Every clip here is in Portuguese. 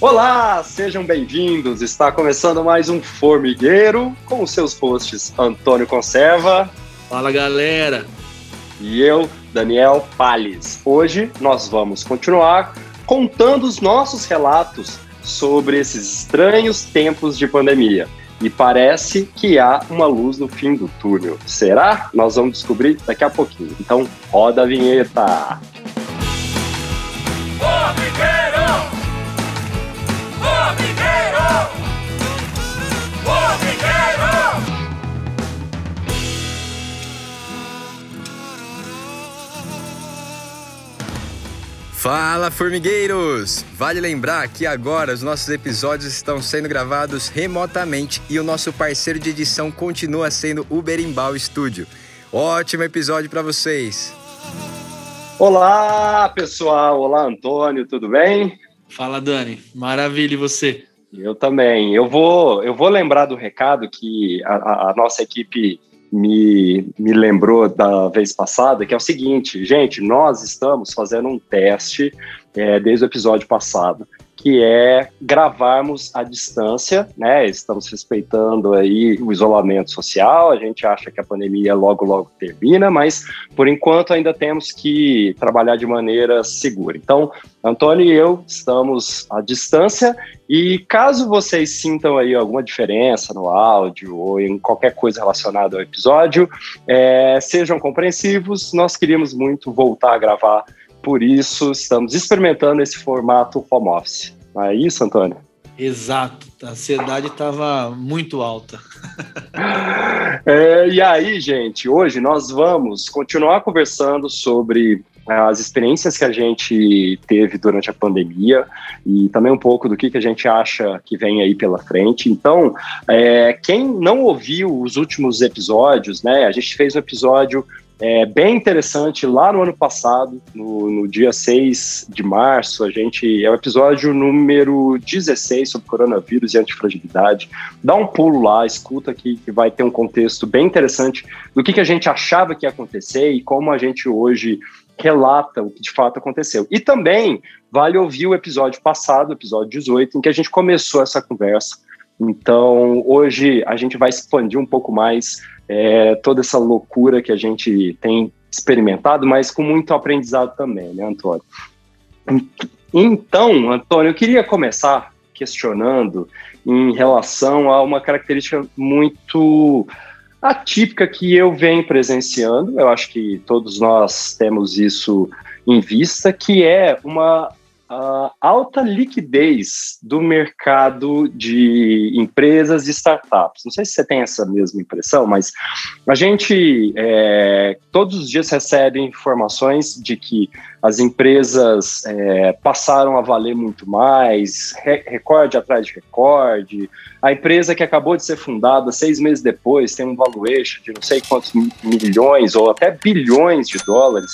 Olá, sejam bem-vindos. Está começando mais um Formigueiro com os seus hosts Antônio Conserva. Fala, galera. E eu, Daniel Palles. Hoje nós vamos continuar contando os nossos relatos sobre esses estranhos tempos de pandemia. E parece que há uma luz no fim do túnel. Será? Nós vamos descobrir daqui a pouquinho. Então, roda a vinheta. Fala, formigueiros! Vale lembrar que agora os nossos episódios estão sendo gravados remotamente e o nosso parceiro de edição continua sendo o Berimbau Studio. Ótimo episódio para vocês! Olá, pessoal! Olá, Antônio, tudo bem? Fala, Dani. Maravilha, e você? Eu também. Eu vou, eu vou lembrar do recado que a, a nossa equipe me, me lembrou da vez passada, que é o seguinte, gente, nós estamos fazendo um teste é, desde o episódio passado que é gravarmos à distância, né? Estamos respeitando aí o isolamento social. A gente acha que a pandemia logo logo termina, mas por enquanto ainda temos que trabalhar de maneira segura. Então, Antônio e eu estamos à distância e caso vocês sintam aí alguma diferença no áudio ou em qualquer coisa relacionada ao episódio, é, sejam compreensivos. Nós queríamos muito voltar a gravar por isso, estamos experimentando esse formato home office. Não é isso, Antônio? Exato. A ansiedade estava muito alta. é, e aí, gente, hoje nós vamos continuar conversando sobre as experiências que a gente teve durante a pandemia e também um pouco do que, que a gente acha que vem aí pela frente. Então, é, quem não ouviu os últimos episódios, né? A gente fez um episódio é bem interessante lá no ano passado, no, no, dia 6 de março, a gente é o episódio número 16 sobre coronavírus e antifragilidade. Dá um pulo lá, escuta aqui que vai ter um contexto bem interessante do que, que a gente achava que ia acontecer e como a gente hoje relata o que de fato aconteceu. E também vale ouvir o episódio passado, episódio 18, em que a gente começou essa conversa. Então, hoje a gente vai expandir um pouco mais é, toda essa loucura que a gente tem experimentado, mas com muito aprendizado também, né, Antônio? Então, Antônio, eu queria começar questionando em relação a uma característica muito atípica que eu venho presenciando, eu acho que todos nós temos isso em vista, que é uma a alta liquidez do mercado de empresas e startups. Não sei se você tem essa mesma impressão, mas a gente é, todos os dias recebe informações de que as empresas é, passaram a valer muito mais, re recorde atrás de recorde. A empresa que acabou de ser fundada seis meses depois tem um valuation de não sei quantos milhões ou até bilhões de dólares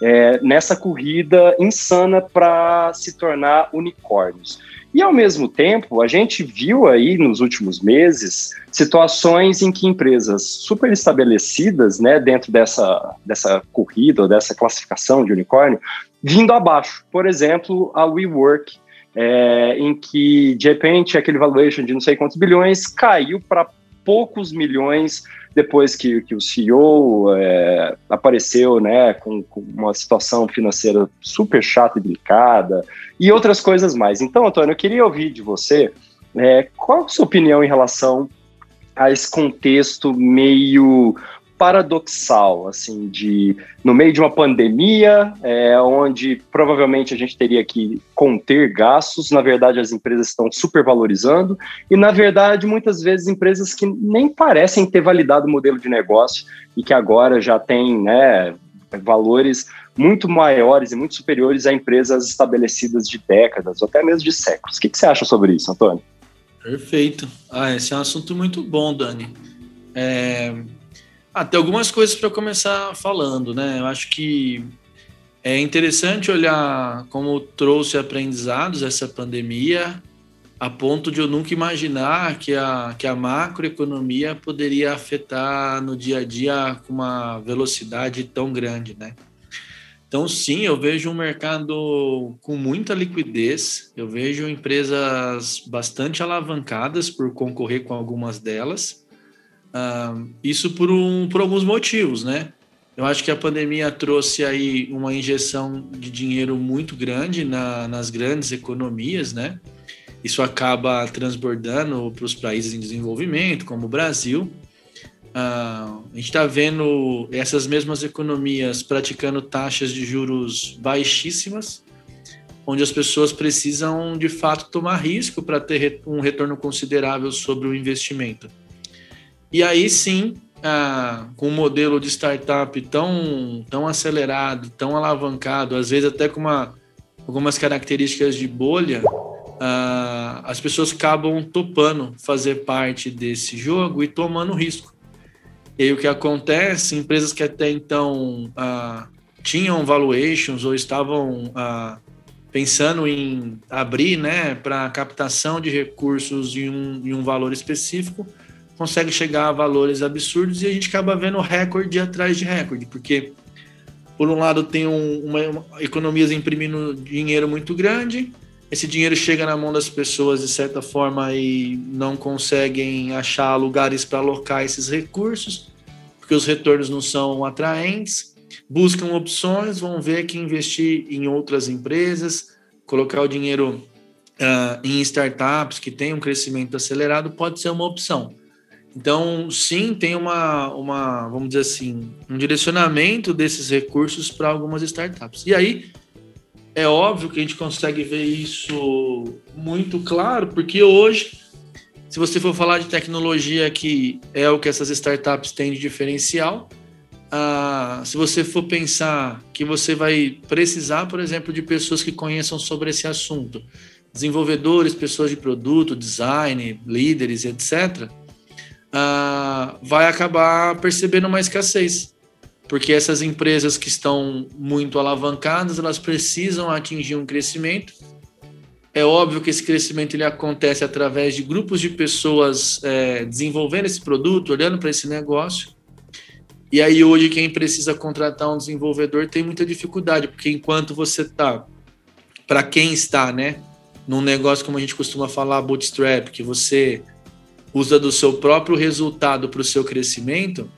é, nessa corrida insana para se tornar unicórnios. E ao mesmo tempo, a gente viu aí nos últimos meses situações em que empresas super estabelecidas, né, dentro dessa, dessa corrida dessa classificação de unicórnio, vindo abaixo. Por exemplo, a WeWork, é, em que de repente aquele valuation de não sei quantos bilhões caiu para poucos milhões depois que, que o CEO é, apareceu né, com, com, uma situação financeira super chata e delicada e outras coisas mais. Então, Antônio, eu queria ouvir de você é, qual a sua opinião em relação a esse contexto meio paradoxal, assim, de no meio de uma pandemia, é, onde provavelmente a gente teria que conter gastos, na verdade as empresas estão supervalorizando e na verdade muitas vezes empresas que nem parecem ter validado o modelo de negócio e que agora já têm, né, valores muito maiores e muito superiores a empresas estabelecidas de décadas ou até mesmo de séculos. O que, que você acha sobre isso, Antônio? Perfeito. Ah, esse é um assunto muito bom, Dani. É, ah, tem algumas coisas para começar falando, né? Eu acho que é interessante olhar como trouxe aprendizados essa pandemia, a ponto de eu nunca imaginar que a, que a macroeconomia poderia afetar no dia a dia com uma velocidade tão grande, né? Então, sim, eu vejo um mercado com muita liquidez, eu vejo empresas bastante alavancadas por concorrer com algumas delas. Uh, isso por, um, por alguns motivos, né? Eu acho que a pandemia trouxe aí uma injeção de dinheiro muito grande na, nas grandes economias, né? Isso acaba transbordando para os países em desenvolvimento, como o Brasil. Uh, a gente está vendo essas mesmas economias praticando taxas de juros baixíssimas, onde as pessoas precisam de fato tomar risco para ter um retorno considerável sobre o investimento. E aí sim, uh, com um modelo de startup tão, tão acelerado, tão alavancado, às vezes até com uma, algumas características de bolha, uh, as pessoas acabam topando fazer parte desse jogo e tomando risco. E aí o que acontece, empresas que até então ah, tinham valuations ou estavam ah, pensando em abrir né, para captação de recursos em um, em um valor específico, consegue chegar a valores absurdos e a gente acaba vendo recorde atrás de recorde, porque por um lado tem um, uma, uma, economias imprimindo dinheiro muito grande, esse dinheiro chega na mão das pessoas de certa forma e não conseguem achar lugares para alocar esses recursos porque os retornos não são atraentes, buscam opções, vão ver que investir em outras empresas, colocar o dinheiro uh, em startups que têm um crescimento acelerado pode ser uma opção. Então, sim, tem uma, uma, vamos dizer assim, um direcionamento desses recursos para algumas startups. E aí, é óbvio que a gente consegue ver isso muito claro, porque hoje se você for falar de tecnologia, que é o que essas startups têm de diferencial, ah, se você for pensar que você vai precisar, por exemplo, de pessoas que conheçam sobre esse assunto, desenvolvedores, pessoas de produto, design, líderes, etc., ah, vai acabar percebendo uma escassez. Porque essas empresas que estão muito alavancadas, elas precisam atingir um crescimento é óbvio que esse crescimento ele acontece através de grupos de pessoas é, desenvolvendo esse produto, olhando para esse negócio. E aí hoje quem precisa contratar um desenvolvedor tem muita dificuldade, porque enquanto você está, para quem está, né, num negócio como a gente costuma falar, bootstrap, que você usa do seu próprio resultado para o seu crescimento,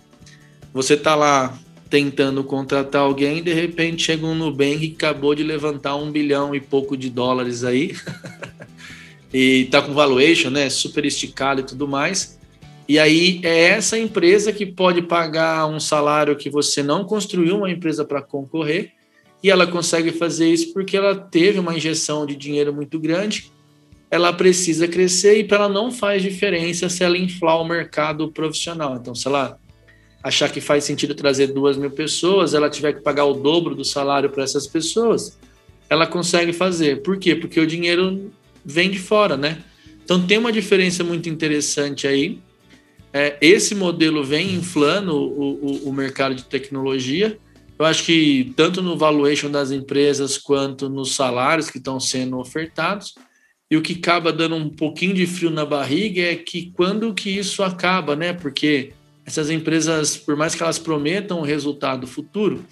você está lá tentando contratar alguém de repente chega um Nubank que acabou de levantar um bilhão e pouco de dólares aí e tá com valuation, né, super esticado e tudo mais. E aí é essa empresa que pode pagar um salário que você não construiu uma empresa para concorrer e ela consegue fazer isso porque ela teve uma injeção de dinheiro muito grande. Ela precisa crescer e para ela não faz diferença se ela inflar o mercado profissional. Então, sei lá, achar que faz sentido trazer duas mil pessoas, ela tiver que pagar o dobro do salário para essas pessoas, ela consegue fazer. Por quê? Porque o dinheiro vem de fora, né? Então tem uma diferença muito interessante aí. É, esse modelo vem inflando o, o, o mercado de tecnologia. Eu acho que tanto no valuation das empresas quanto nos salários que estão sendo ofertados. E o que acaba dando um pouquinho de frio na barriga é que quando que isso acaba, né? Porque essas empresas, por mais que elas prometam resultado futuro,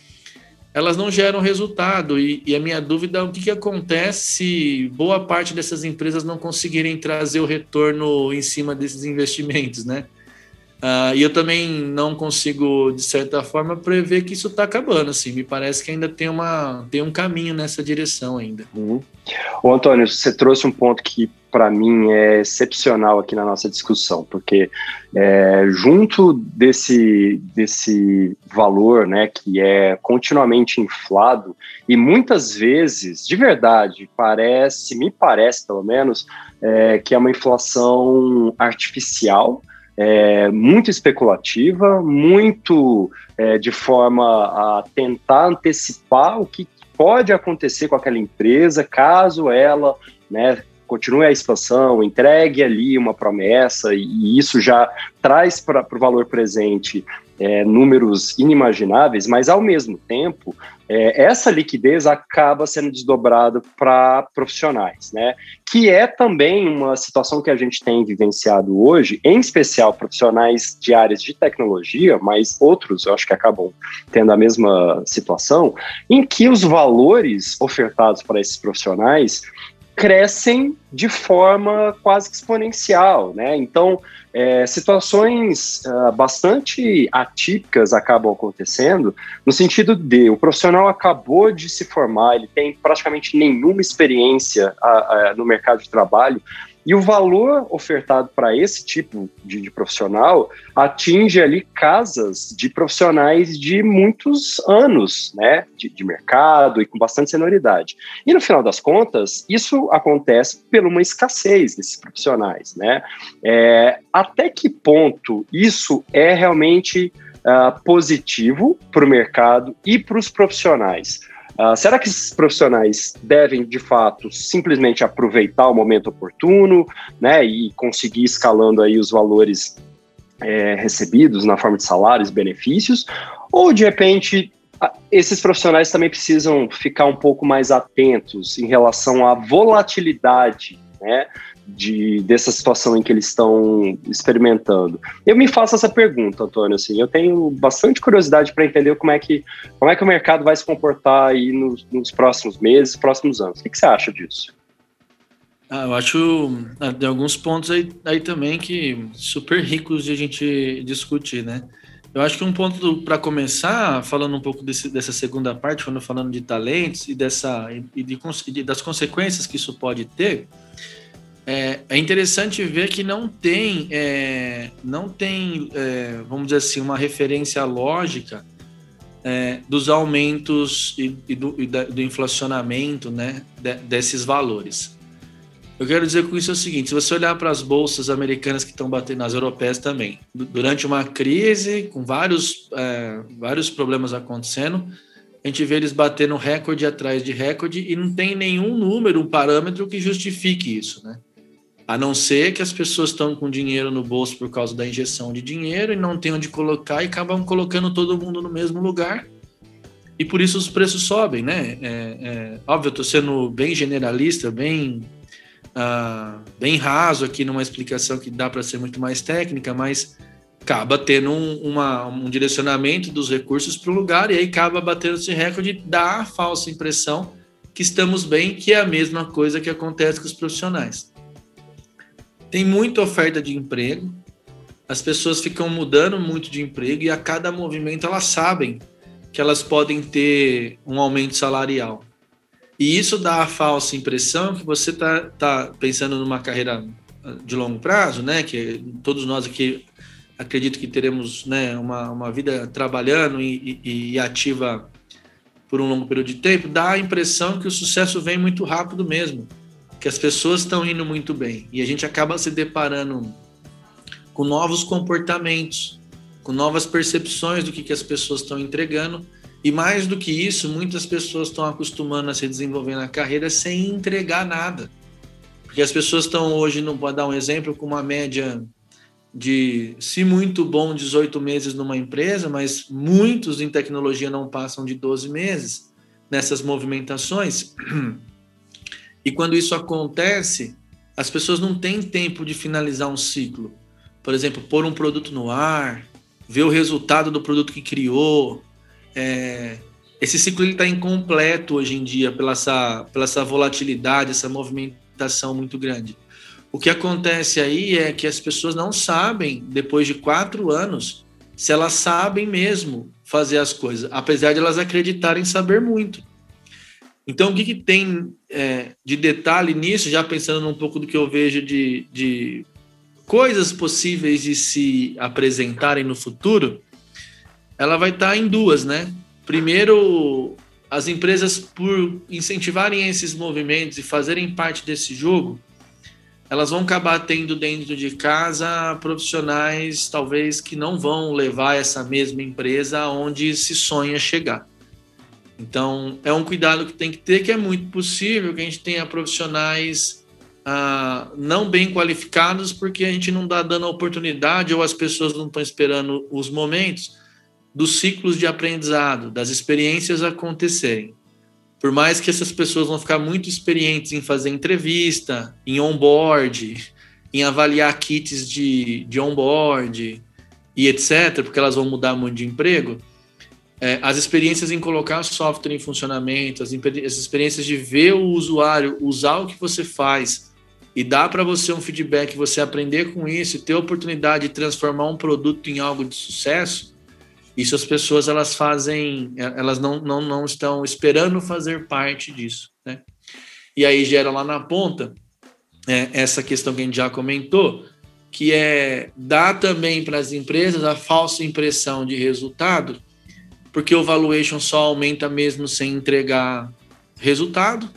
elas não geram resultado. E, e a minha dúvida é o que, que acontece se boa parte dessas empresas não conseguirem trazer o retorno em cima desses investimentos, né? Uh, e eu também não consigo, de certa forma, prever que isso está acabando. Assim, me parece que ainda tem, uma, tem um caminho nessa direção ainda. Uhum. Ô, Antônio, você trouxe um ponto que para mim é excepcional aqui na nossa discussão, porque é, junto desse, desse valor, né, que é continuamente inflado e muitas vezes, de verdade, parece, me parece pelo menos, é, que é uma inflação artificial é, muito especulativa, muito é, de forma a tentar antecipar o que pode acontecer com aquela empresa caso ela né, continue a expansão, entregue ali uma promessa, e, e isso já traz para o valor presente é, números inimagináveis, mas ao mesmo tempo, é, essa liquidez acaba sendo desdobrada para profissionais, né? Que é também uma situação que a gente tem vivenciado hoje, em especial profissionais de áreas de tecnologia, mas outros eu acho que acabam tendo a mesma situação, em que os valores ofertados para esses profissionais crescem de forma quase exponencial, né? Então, é, situações uh, bastante atípicas acabam acontecendo, no sentido de o profissional acabou de se formar, ele tem praticamente nenhuma experiência uh, uh, no mercado de trabalho, e o valor ofertado para esse tipo de, de, profissional atinge ali casas de profissionais de muitos anos, né, de, de, mercado e com bastante senioridade. E no final das contas, isso acontece por uma escassez desses profissionais, né? É, até que ponto isso é realmente uh, positivo para o mercado e para os profissionais? Uh, será que esses profissionais devem, de fato, simplesmente aproveitar o momento oportuno, né, e conseguir escalando aí os valores é, recebidos na forma de salários, benefícios, ou de repente esses profissionais também precisam ficar um pouco mais atentos em relação à volatilidade, né, de, dessa situação em que eles estão experimentando. Eu me faço essa pergunta, Antônio, assim, eu tenho bastante curiosidade para entender como é, que, como é que o mercado vai se comportar aí nos, nos próximos meses, próximos anos. O que, que você acha disso? Ah, eu acho ah, tem alguns pontos aí, aí também que super ricos de a gente discutir, né? Eu acho que um ponto para começar, falando um pouco desse, dessa segunda parte, quando falando de talentos e dessa e de, e das consequências que isso pode ter, é, é interessante ver que não tem, é, não tem, é, vamos dizer assim, uma referência lógica é, dos aumentos e, e, do, e da, do, inflacionamento, né, de, desses valores. Eu quero dizer com isso é o seguinte: se você olhar para as bolsas americanas que estão batendo, nas europeias também, durante uma crise, com vários, é, vários problemas acontecendo, a gente vê eles batendo recorde atrás de recorde e não tem nenhum número, um parâmetro que justifique isso, né? A não ser que as pessoas estão com dinheiro no bolso por causa da injeção de dinheiro e não tem onde colocar e acabam colocando todo mundo no mesmo lugar. E por isso os preços sobem, né? É, é, óbvio, eu estou sendo bem generalista, bem, uh, bem raso aqui numa explicação que dá para ser muito mais técnica, mas acaba tendo um, uma, um direcionamento dos recursos para o lugar e aí acaba batendo esse recorde e dá a falsa impressão que estamos bem, que é a mesma coisa que acontece com os profissionais. Tem muita oferta de emprego, as pessoas ficam mudando muito de emprego e a cada movimento elas sabem que elas podem ter um aumento salarial. E isso dá a falsa impressão que você está tá pensando numa carreira de longo prazo, né? Que todos nós aqui acredito que teremos né, uma, uma vida trabalhando e, e, e ativa por um longo período de tempo, dá a impressão que o sucesso vem muito rápido mesmo que as pessoas estão indo muito bem e a gente acaba se deparando com novos comportamentos, com novas percepções do que, que as pessoas estão entregando e mais do que isso, muitas pessoas estão acostumando a se desenvolver na carreira sem entregar nada. Porque as pessoas estão hoje, não pode dar um exemplo, com uma média de, se muito bom, 18 meses numa empresa, mas muitos em tecnologia não passam de 12 meses nessas movimentações. E quando isso acontece, as pessoas não têm tempo de finalizar um ciclo. Por exemplo, pôr um produto no ar, ver o resultado do produto que criou. É, esse ciclo está incompleto hoje em dia pela essa, pela essa volatilidade, essa movimentação muito grande. O que acontece aí é que as pessoas não sabem, depois de quatro anos, se elas sabem mesmo fazer as coisas, apesar de elas acreditarem saber muito. Então, o que, que tem é, de detalhe nisso, já pensando um pouco do que eu vejo de, de coisas possíveis de se apresentarem no futuro, ela vai estar em duas, né? Primeiro, as empresas, por incentivarem esses movimentos e fazerem parte desse jogo, elas vão acabar tendo dentro de casa profissionais, talvez, que não vão levar essa mesma empresa onde se sonha chegar. Então, é um cuidado que tem que ter, que é muito possível que a gente tenha profissionais ah, não bem qualificados, porque a gente não está dando a oportunidade ou as pessoas não estão esperando os momentos dos ciclos de aprendizado, das experiências acontecerem. Por mais que essas pessoas vão ficar muito experientes em fazer entrevista, em onboard, em avaliar kits de, de onboard e etc., porque elas vão mudar muito de emprego, é, as experiências em colocar software em funcionamento, as, as experiências de ver o usuário usar o que você faz e dar para você um feedback, você aprender com isso e ter a oportunidade de transformar um produto em algo de sucesso, isso as pessoas elas fazem, elas não, não, não estão esperando fazer parte disso, né? E aí gera lá na ponta é, essa questão que a gente já comentou, que é dar também para as empresas a falsa impressão de resultado porque o valuation só aumenta mesmo sem entregar resultado.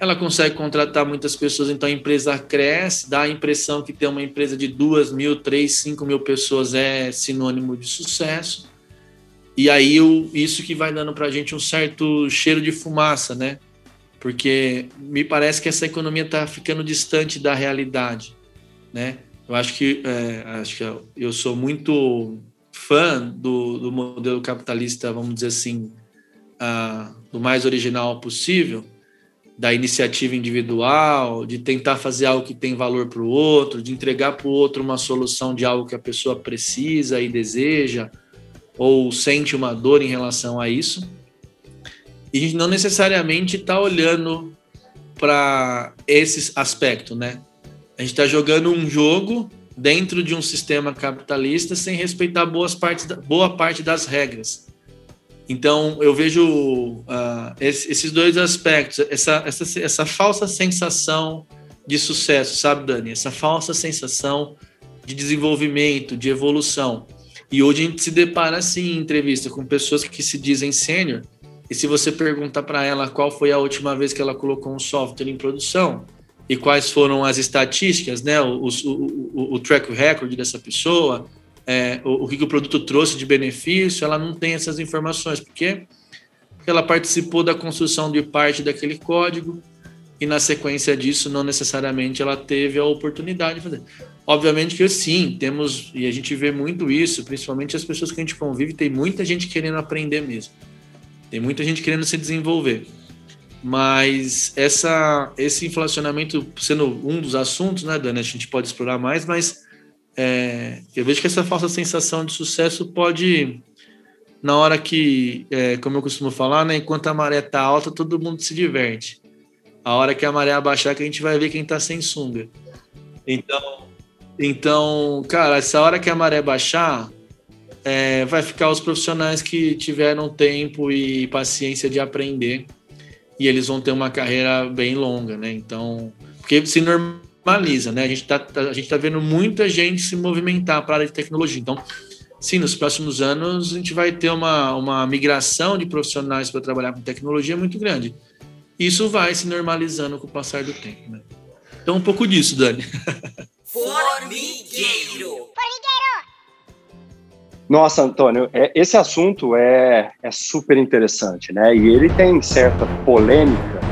Ela consegue contratar muitas pessoas, então a empresa cresce, dá a impressão que ter uma empresa de duas mil, três, cinco mil pessoas é sinônimo de sucesso. E aí isso que vai dando para a gente um certo cheiro de fumaça, né? Porque me parece que essa economia está ficando distante da realidade, né? Eu acho que, é, acho que eu sou muito fã do, do modelo capitalista, vamos dizer assim, uh, do mais original possível, da iniciativa individual, de tentar fazer algo que tem valor para o outro, de entregar para o outro uma solução de algo que a pessoa precisa e deseja, ou sente uma dor em relação a isso. E a gente não necessariamente está olhando para esse aspecto, né? A gente está jogando um jogo dentro de um sistema capitalista sem respeitar boas partes, boa parte das regras. Então, eu vejo uh, esses dois aspectos, essa, essa, essa falsa sensação de sucesso, sabe, Dani? Essa falsa sensação de desenvolvimento, de evolução. E hoje a gente se depara, assim, em entrevista com pessoas que se dizem sênior, e se você pergunta para ela qual foi a última vez que ela colocou um software em produção, e quais foram as estatísticas, né, o, o, o, track record dessa pessoa, é, o, o, que o produto trouxe de benefício, ela não tem essas informações. Porque ela participou da construção de parte daquele código e, na sequência disso, não necessariamente ela teve a oportunidade de fazer. Obviamente que sim, temos, e a gente vê muito isso, principalmente as pessoas que a gente convive, tem muita gente querendo aprender mesmo. Tem muita gente querendo se desenvolver mas essa, esse inflacionamento sendo um dos assuntos, né, Dani? A gente pode explorar mais, mas é, eu vejo que essa falsa sensação de sucesso pode, na hora que, é, como eu costumo falar, né, enquanto a maré tá alta, todo mundo se diverte. A hora que a maré abaixar, que a gente vai ver quem tá sem sunga. Então, então, cara, essa hora que a maré baixar, é, vai ficar os profissionais que tiveram tempo e paciência de aprender e eles vão ter uma carreira bem longa, né? Então, porque se normaliza, né? A gente está a gente tá vendo muita gente se movimentar para a área de tecnologia. Então, sim, nos próximos anos a gente vai ter uma, uma migração de profissionais para trabalhar com tecnologia muito grande. Isso vai se normalizando com o passar do tempo, né? Então, um pouco disso, Dani. Formigueiro! Formigueiro! Nossa, Antônio, é, esse assunto é, é super interessante, né? E ele tem certa polêmica,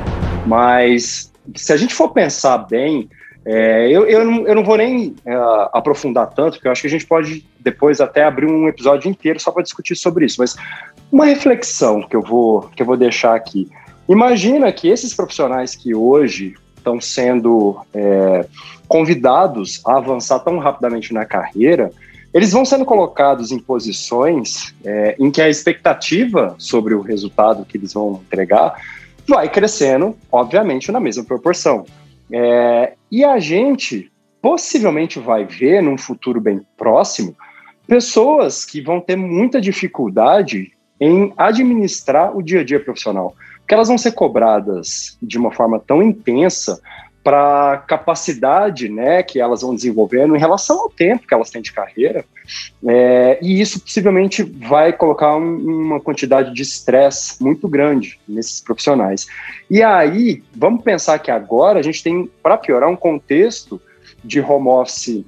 mas se a gente for pensar bem, é, eu, eu, não, eu não vou nem é, aprofundar tanto, porque eu acho que a gente pode depois até abrir um episódio inteiro só para discutir sobre isso. Mas uma reflexão que eu vou, que eu vou deixar aqui. Imagina que esses profissionais que hoje estão sendo é, convidados a avançar tão rapidamente na carreira, eles vão sendo colocados em posições é, em que a expectativa sobre o resultado que eles vão entregar vai crescendo, obviamente, na mesma proporção. É, e a gente possivelmente vai ver, num futuro bem próximo, pessoas que vão ter muita dificuldade em administrar o dia a dia profissional, porque elas vão ser cobradas de uma forma tão intensa para a capacidade né, que elas vão desenvolvendo em relação ao tempo que elas têm de carreira. É, e isso possivelmente vai colocar um, uma quantidade de estresse muito grande nesses profissionais. E aí, vamos pensar que agora a gente tem, para piorar, um contexto de home office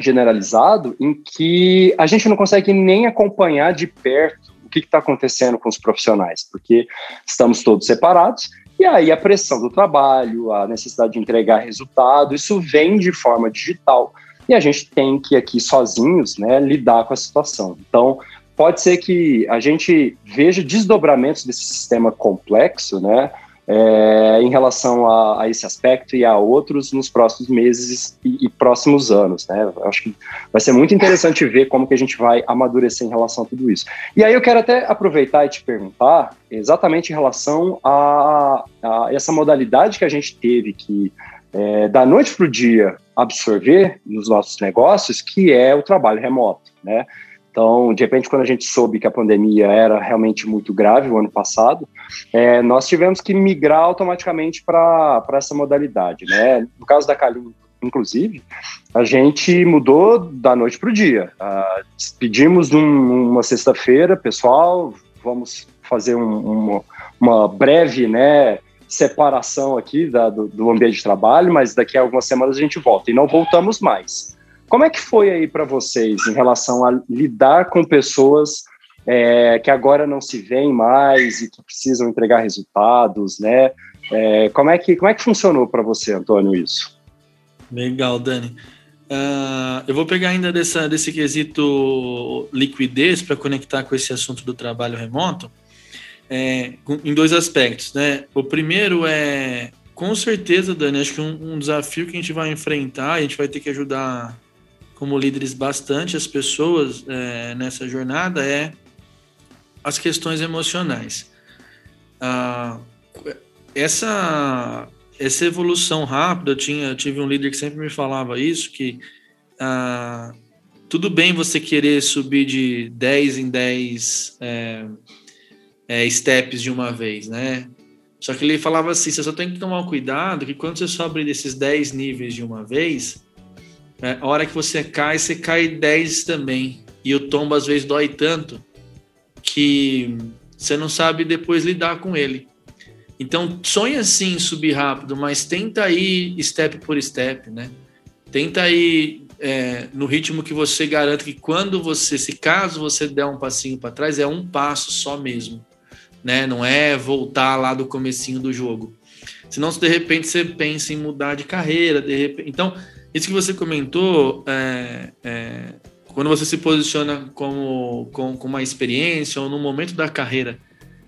generalizado em que a gente não consegue nem acompanhar de perto o que está acontecendo com os profissionais, porque estamos todos separados e aí a pressão do trabalho, a necessidade de entregar resultado, isso vem de forma digital. E a gente tem que aqui sozinhos, né, lidar com a situação. Então, pode ser que a gente veja desdobramentos desse sistema complexo, né? É, em relação a, a, esse aspecto e a outros nos próximos meses e, e, próximos anos, né? Acho que vai ser muito interessante ver como que a gente vai amadurecer em relação a tudo isso. E aí eu quero até aproveitar e te perguntar exatamente em relação a, a essa modalidade que a gente teve que é, da noite para o dia absorver nos nossos negócios, que é o trabalho remoto, né? Então, de repente, quando a gente soube que a pandemia era realmente muito grave o ano passado, é, nós tivemos que migrar automaticamente para essa modalidade, né? No caso da Calim, inclusive, a gente mudou da noite para o dia. Uh, pedimos um, uma sexta-feira, pessoal, vamos fazer um, uma, uma breve, né? separação aqui da, do, do, ambiente de trabalho, mas daqui a algumas semanas a gente volta e não voltamos mais. Como é que foi aí para vocês em relação a lidar com pessoas é, que agora não se veem mais e que precisam entregar resultados, né? É, como, é que, como é que funcionou para você, Antônio, isso? Legal, Dani. Uh, eu vou pegar ainda dessa, desse quesito liquidez para conectar com esse assunto do trabalho remoto é, em dois aspectos, né? O primeiro é, com certeza, Dani, acho que um, um, desafio que a gente vai enfrentar, a gente vai ter que ajudar como líderes bastante as pessoas é, nessa jornada é as questões emocionais. Ah, essa essa evolução rápida, eu tinha eu tive um líder que sempre me falava isso que ah, tudo bem você querer subir de 10 em 10 é, é, steps de uma vez, né? Só que ele falava assim: você só tem que tomar cuidado que quando você sobe desses 10 níveis de uma vez, é, a hora que você cai, você cai 10 também. E o tombo às vezes dói tanto que você não sabe depois lidar com ele. Então, sonha sim subir rápido, mas tenta ir step por step, né? Tenta ir é, no ritmo que você garante que quando você, se caso você der um passinho para trás, é um passo só mesmo né? Não é voltar lá do comecinho do jogo. Senão, se de repente você pensa em mudar de carreira, de repente. Então, isso que você comentou, é, é, quando você se posiciona como, com, com uma experiência ou no momento da carreira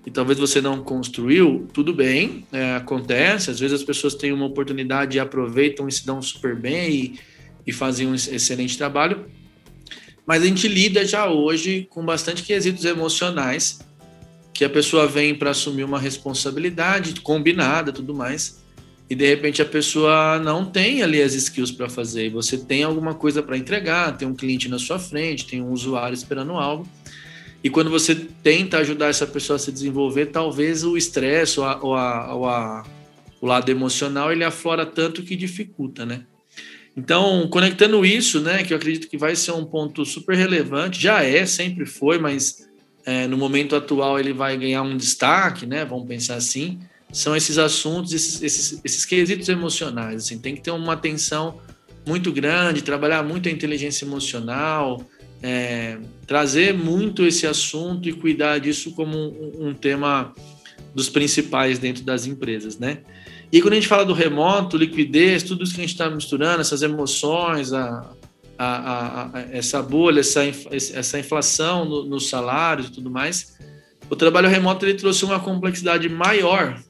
e talvez você não construiu, tudo bem, é, acontece. Às vezes as pessoas têm uma oportunidade e aproveitam e se dão super bem e, e fazem um excelente trabalho. Mas a gente lida já hoje com bastante quesitos emocionais que a pessoa vem para assumir uma responsabilidade combinada, tudo mais, e de repente a pessoa não tem ali as skills para fazer, e você tem alguma coisa para entregar, tem um cliente na sua frente, tem um usuário esperando algo, e quando você tenta ajudar essa pessoa a se desenvolver, talvez o estresse ou, a, ou, a, ou a, o lado emocional ele aflora tanto que dificulta, né? Então, conectando isso, né, que eu acredito que vai ser um ponto super relevante, já é, sempre foi, mas é, no momento atual ele vai ganhar um destaque, né? Vamos pensar assim, são esses assuntos, esses, esses, esses quesitos emocionais. Assim, tem que ter uma atenção muito grande, trabalhar muito a inteligência emocional, é, trazer muito esse assunto e cuidar disso como um, um, tema dos principais dentro das empresas, né? E quando a gente fala do remoto, liquidez, tudo isso que a gente está misturando, essas emoções, a, a, a, a, essa bolha, essa, essa inflação nos no salários e tudo mais, o trabalho remoto ele trouxe uma complexidade maior,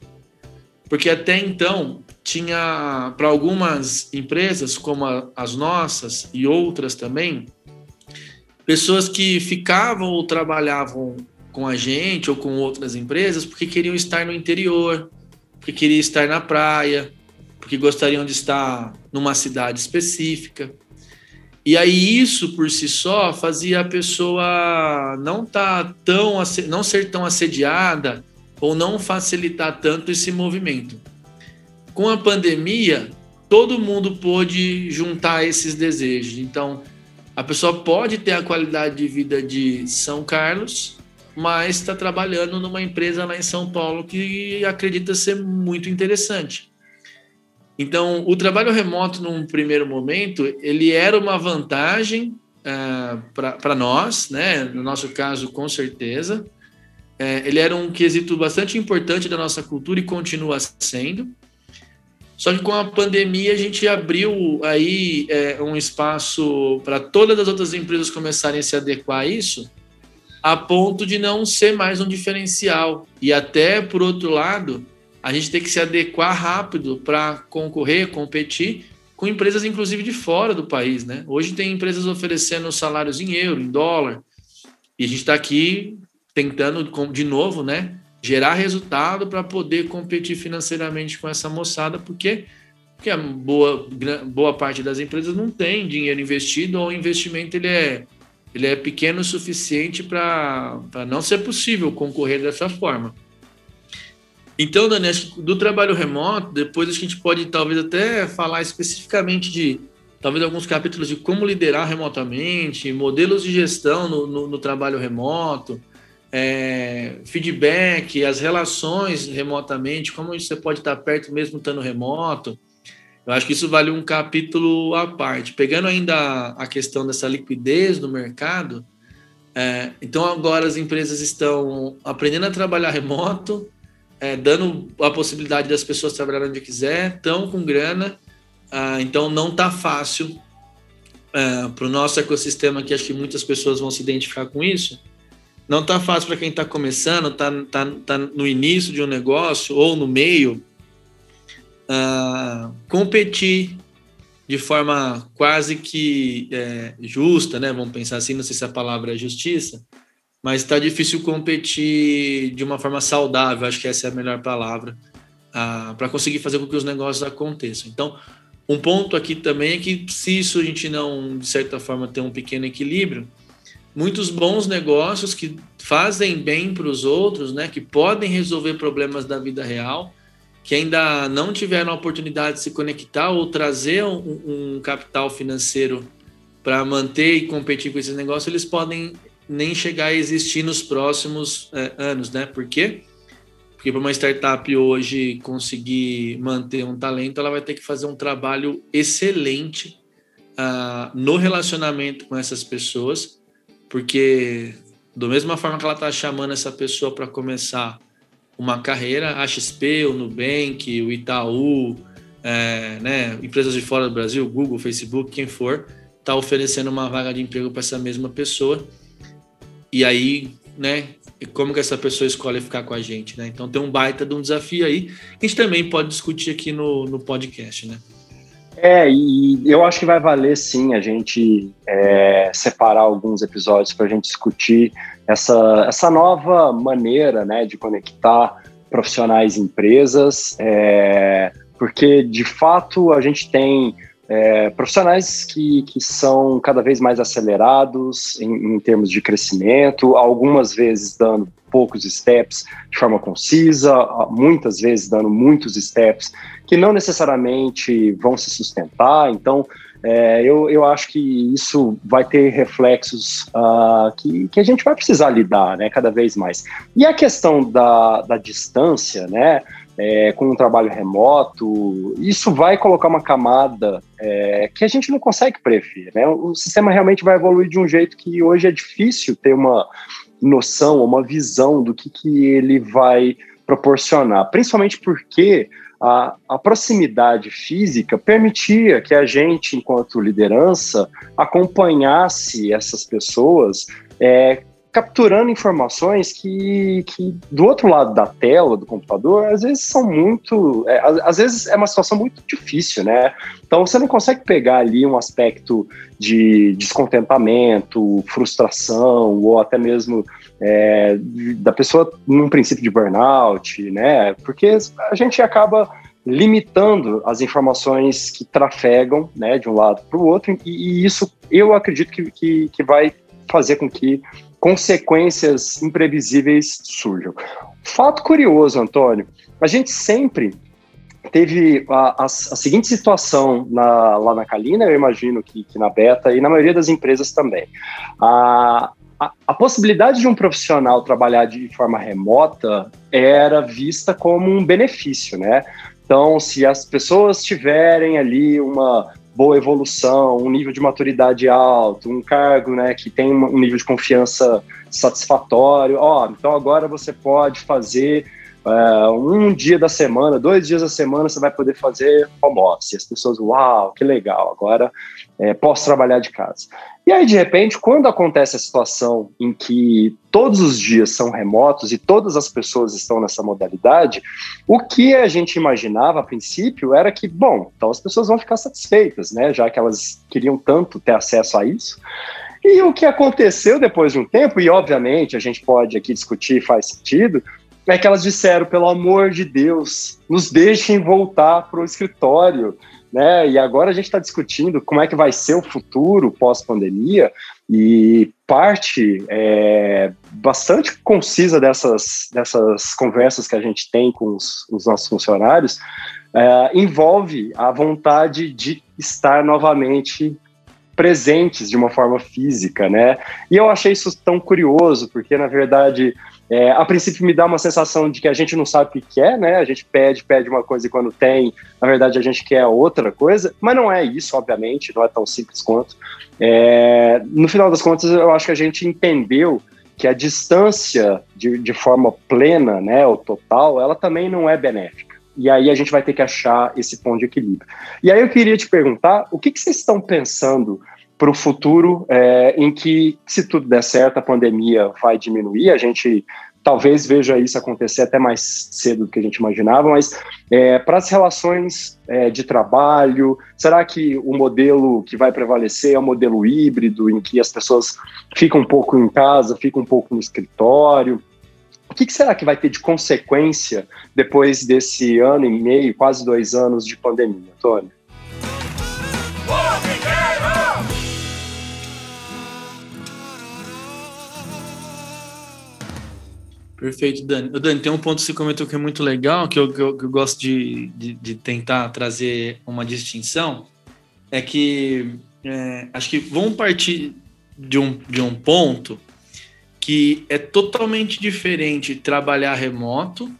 porque até então tinha para algumas empresas, como a, as nossas e outras também, pessoas que ficavam ou trabalhavam com a gente ou com outras empresas porque queriam estar no interior, porque queriam estar na praia, porque gostariam de estar numa cidade específica. E aí isso por si só fazia a pessoa não tá tão não ser tão assediada ou não facilitar tanto esse movimento. Com a pandemia, todo mundo pôde juntar esses desejos. Então, a pessoa pode ter a qualidade de vida de São Carlos, mas está trabalhando numa empresa lá em São Paulo que acredita ser muito interessante. Então, o trabalho remoto, num primeiro momento, ele era uma vantagem uh, é, para nós, né? no nosso caso, com certeza. Uh, ele era um quesito bastante importante da nossa cultura e continua sendo. Só que com a pandemia a gente abriu aí é, um espaço para todas as outras empresas começarem a se adequar a isso, a ponto de não ser mais um diferencial. E até, por outro lado, a gente tem que se adequar rápido para concorrer, competir com empresas, inclusive, de fora do país. Né? Hoje tem empresas oferecendo salários em euro, em dólar, e a gente está aqui tentando, de novo, né, gerar resultado para poder competir financeiramente com essa moçada, porque, porque a boa, boa parte das empresas não tem dinheiro investido ou o investimento ele é, ele é pequeno o suficiente para não ser possível concorrer dessa forma. Então, Dani, do trabalho remoto, depois a gente pode talvez até falar especificamente de talvez alguns capítulos de como liderar remotamente, modelos de gestão no, no, no trabalho remoto, é, feedback, as relações remotamente, como você pode estar perto mesmo estando remoto. Eu acho que isso vale um capítulo à parte. Pegando ainda a questão dessa liquidez do mercado, é, então agora as empresas estão aprendendo a trabalhar remoto, é, dando a possibilidade das pessoas trabalharem onde quiser, estão com grana, ah, então não está fácil é, para o nosso ecossistema, que acho que muitas pessoas vão se identificar com isso, não tá fácil para quem está começando, tá, tá, tá no início de um negócio ou no meio, uh, competir de forma quase que é, justa, né? Vamos pensar assim, não sei se a palavra é justiça, mas está difícil competir de uma forma saudável, acho que essa é a melhor palavra, uh, para conseguir fazer com que os negócios aconteçam. Então, um ponto aqui também é que se isso a gente não, de certa forma, ter um pequeno equilíbrio, muitos bons negócios que fazem bem para os outros, né, que podem resolver problemas da vida real, que ainda não tiveram a oportunidade de se conectar ou trazer um, um capital financeiro para manter e competir com esses negócios, eles podem nem chegar a existir nos próximos é, anos, né? Por quê? Porque para uma startup hoje conseguir manter um talento, ela vai ter que fazer um trabalho excelente uh, no relacionamento com essas pessoas porque da mesma forma que ela está chamando essa pessoa para começar uma carreira, a XP, o Nubank, o Itaú, é, né, empresas de fora do Brasil, Google, Facebook, quem for, está oferecendo uma vaga de emprego para essa mesma pessoa. E aí, né, como que essa pessoa escolhe ficar com a gente, né? Então tem um baita de um desafio aí. A gente também pode discutir aqui no, no podcast, né? É, e eu acho que vai valer sim a gente é, separar alguns episódios para a gente discutir essa, essa nova maneira né, de conectar profissionais e empresas, é, porque de fato a gente tem é, profissionais que, que são cada vez mais acelerados em, em termos de crescimento, algumas vezes dando poucos steps de forma concisa, muitas vezes dando muitos steps que não necessariamente vão se sustentar. Então, é, eu, eu acho que isso vai ter reflexos uh, que, que a gente vai precisar lidar né, cada vez mais. E a questão da, da distância, né? É, com um trabalho remoto, isso vai colocar uma camada é, que a gente não consegue prever. Né? O sistema realmente vai evoluir de um jeito que hoje é difícil ter uma, noção, uma visão do que, que ele vai proporcionar, principalmente porque a, a, proximidade física permitia que a gente, enquanto liderança, acompanhasse essas pessoas é, capturando informações que, que, do outro lado da tela do computador, às vezes são muito. É, às vezes é uma situação muito difícil, né? Então você não consegue pegar ali um aspecto de descontentamento, frustração, ou até mesmo é, da pessoa num princípio de burnout, né? Porque a gente acaba limitando as informações que trafegam né, de um lado para o outro, e, e, isso eu acredito que, que, que vai fazer com que consequências imprevisíveis surjam. Fato curioso, Antônio, a gente sempre teve a, a, a seguinte situação na, lá na Calina, eu imagino que, que, na Beta e na maioria das empresas também. A, a, possibilidade de um profissional trabalhar de forma remota era vista como um benefício, né? Então, se as pessoas tiverem ali uma boa evolução, um nível de maturidade alto, um cargo né, que tem um nível de confiança satisfatório. Ó, então agora você pode fazer uh, um dia da semana, dois dias da semana você vai poder fazer home office. As pessoas, uau, que legal, agora é, posso trabalhar de casa. E aí, de repente, quando acontece a situação em que todos os dias são remotos e todas as pessoas estão nessa modalidade, o que a gente imaginava a princípio era que, bom, então as pessoas vão ficar satisfeitas, né? Já que elas queriam tanto ter acesso a isso. E o que aconteceu depois de um tempo, e obviamente a gente pode aqui discutir, faz sentido, é que elas disseram, pelo amor de Deus, nos deixem voltar para o escritório, né? E agora a gente está discutindo como é que vai ser o futuro pós-pandemia, e parte é, bastante concisa dessas, dessas conversas que a gente tem com os, os nossos funcionários é, envolve a vontade de estar novamente presentes de uma forma física, né? E eu achei isso tão curioso, porque na verdade é, a princípio me dá uma sensação de que a gente não sabe o que quer, né? A gente pede, pede uma coisa e quando tem, na verdade a gente quer outra coisa, mas não é isso, obviamente, não é tão simples quanto. É, no final das contas, eu acho que a gente entendeu que a distância de, de forma plena, né, ou total, ela também não é benéfica. E aí a gente vai ter que achar esse ponto de equilíbrio. E aí eu queria te perguntar, o que, que vocês estão pensando para o futuro, é, em que, se tudo der certo, a pandemia vai diminuir. A gente talvez veja isso acontecer até mais cedo do que a gente imaginava, mas é, para as relações é, de trabalho, será que o modelo que vai prevalecer é o modelo híbrido, em que as pessoas ficam um pouco em casa, ficam um pouco no escritório? O que, que será que vai ter de consequência depois desse ano e meio, quase dois anos de pandemia, Antônio? Perfeito, Dani. Dani, tem um ponto que você comentou que é muito legal, que eu, que eu, que eu gosto de, de, de, tentar trazer uma distinção, é que é, acho que vamos partir de um, de um ponto que é totalmente diferente trabalhar remoto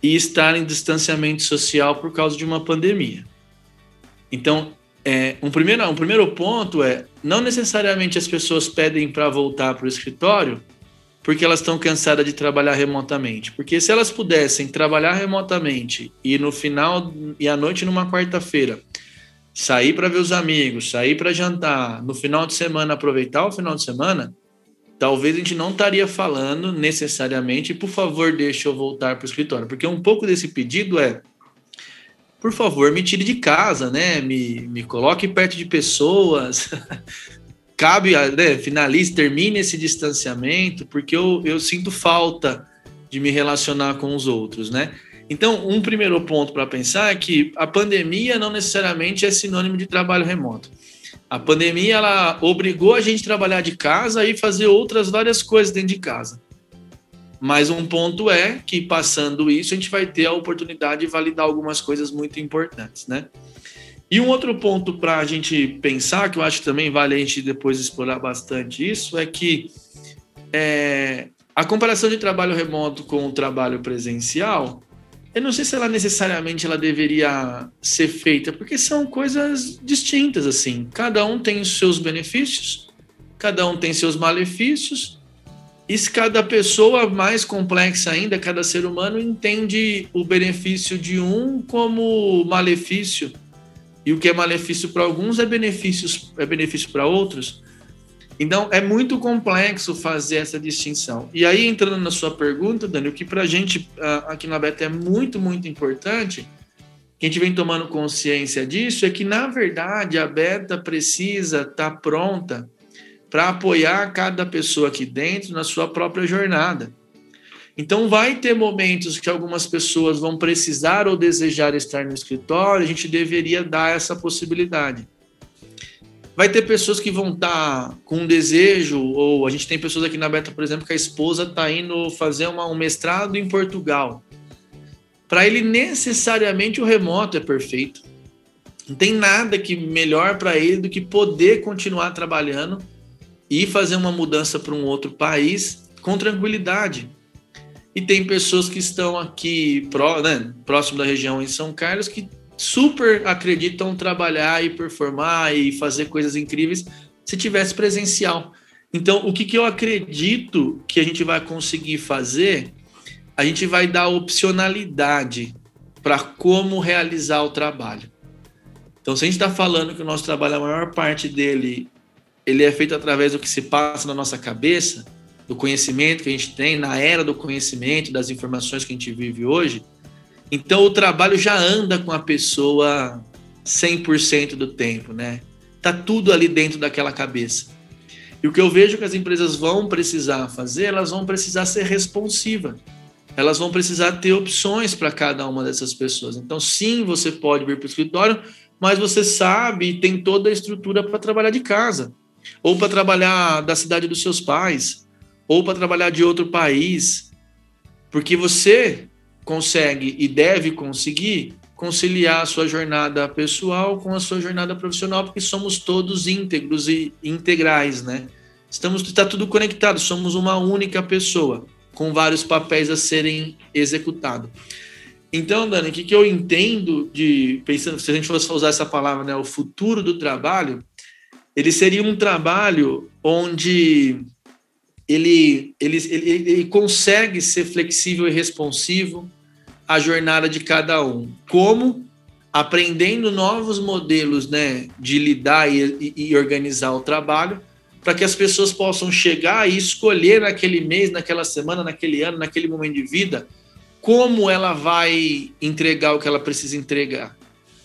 e estar em distanciamento social por causa de uma pandemia. Então, é, um, primeiro, um primeiro ponto é, não necessariamente as pessoas pedem para voltar para o escritório, porque elas estão cansadas de trabalhar remotamente. Porque se elas pudessem trabalhar remotamente e no final e à noite numa quarta-feira sair para ver os amigos, sair para jantar, no final de semana aproveitar o final de semana, talvez a gente não estaria falando necessariamente, por favor, deixe eu voltar para o escritório, porque um pouco desse pedido é por favor, me tire de casa, né? Me, me coloque perto de pessoas, cabe, né, finalize, termine esse distanciamento, porque eu, eu sinto falta de me relacionar com os outros, né? Então, um primeiro ponto para pensar é que a pandemia não necessariamente é sinônimo de trabalho remoto. A pandemia ela obrigou a gente a trabalhar de casa e fazer outras várias coisas dentro de casa. Mas um ponto é que passando isso a gente vai ter a oportunidade de validar algumas coisas muito importantes, né? E um outro ponto para a gente pensar, que eu acho que também vale a gente depois explorar bastante isso, é que é, a comparação de trabalho remoto com o trabalho presencial, eu não sei se ela necessariamente ela deveria ser feita, porque são coisas distintas assim. Cada um tem os seus benefícios, cada um tem seus malefícios. E se cada pessoa mais complexa ainda, cada ser humano entende o benefício de um como malefício e o que é malefício para alguns é benefício, é benefício para outros. Então, é muito complexo fazer essa distinção. E aí, entrando na sua pergunta, Dani, o que para a gente ah, aqui na Beta é muito, muito importante, que a gente vem tomando consciência disso, é que, na verdade, a Beta precisa estar tá pronta para apoiar cada pessoa aqui dentro na sua própria jornada. Então, vai ter momentos que algumas pessoas vão precisar ou desejar estar no escritório, a gente deveria dar essa possibilidade. Vai ter pessoas que vão estar com um desejo, ou a gente tem pessoas aqui na Beta, por exemplo, que a esposa está indo fazer uma, um mestrado em Portugal. Para ele, necessariamente, o remoto é perfeito. Não tem nada que melhor para ele do que poder continuar trabalhando e fazer uma mudança para um outro país com tranquilidade e tem pessoas que estão aqui pró, né, próximo da região em São Carlos que super acreditam trabalhar e performar e fazer coisas incríveis se tivesse presencial. Então, o que, que eu acredito que a gente vai conseguir fazer a gente vai dar opcionalidade para como realizar o trabalho. Então, se a gente está falando que o nosso trabalho, a maior parte dele, ele é feito através do que se passa na nossa cabeça, do conhecimento que a gente tem, na era do conhecimento, das informações que a gente vive hoje, então o trabalho já anda com a pessoa 100% do tempo, né? Tá tudo ali dentro daquela cabeça. E o que eu vejo que as empresas vão precisar fazer, elas vão precisar ser responsivas. Elas vão precisar ter opções para cada uma dessas pessoas. Então, sim, você pode vir para o escritório, mas você sabe e tem toda a estrutura para trabalhar de casa, ou para trabalhar da cidade dos seus pais, ou para trabalhar de outro país, porque você consegue e deve conseguir conciliar a sua jornada pessoal com a sua jornada profissional, porque somos todos íntegros e integrais, né? Estamos está tudo conectado, somos uma única pessoa com vários papéis a serem executados. Então, Dani, o que, que eu entendo de pensando se a gente fosse usar essa palavra, né, o futuro do trabalho, ele seria um trabalho onde ele, ele, ele, ele consegue ser flexível e responsivo a jornada de cada um. Como? Aprendendo novos modelos né, de lidar e, e, e organizar o trabalho, para que as pessoas possam chegar e escolher naquele mês, naquela semana, naquele ano, naquele momento de vida, como ela vai entregar o que ela precisa entregar.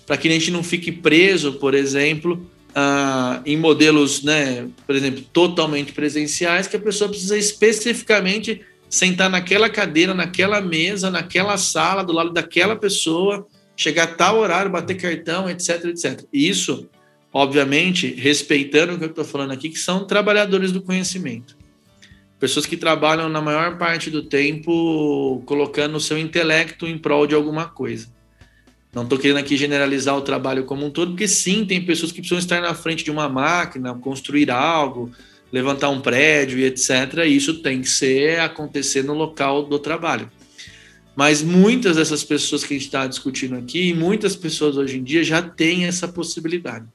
Para que a gente não fique preso, por exemplo, ah, em modelos, né, por exemplo, totalmente presenciais, que a pessoa precisa especificamente sentar naquela cadeira, naquela mesa, naquela sala, do lado daquela pessoa, chegar a tal horário, bater cartão, etc, etc. Isso, obviamente, respeitando o que eu estou falando aqui, que são trabalhadores do conhecimento. Pessoas que trabalham na maior parte do tempo colocando o seu intelecto em prol de alguma coisa. Não estou querendo aqui generalizar o trabalho como um todo, porque sim, tem pessoas que precisam estar na frente de uma máquina, construir algo, levantar um prédio e etc. Isso tem que ser acontecer no local do trabalho. Mas muitas dessas pessoas que a gente está discutindo aqui, e muitas pessoas hoje em dia já têm essa possibilidade.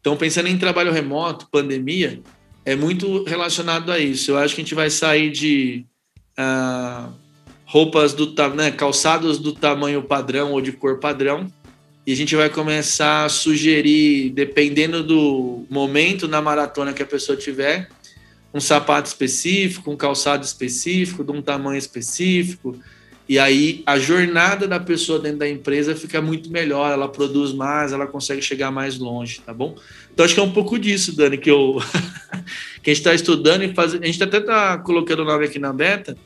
Então, pensando em trabalho remoto, pandemia, é muito relacionado a isso. Eu acho que a gente vai sair de uh, roupas do né, calçados do tamanho padrão ou de cor padrão e a gente vai começar a sugerir, dependendo do momento na maratona que a pessoa tiver, um sapato específico, um calçado específico, de um tamanho específico. E aí a jornada da pessoa dentro da empresa fica muito melhor, ela produz mais, ela consegue chegar mais longe, tá bom? Então acho que é um pouco disso, Dani, que eu que a gente está estudando e fazendo. A gente até está colocando o nome aqui na beta,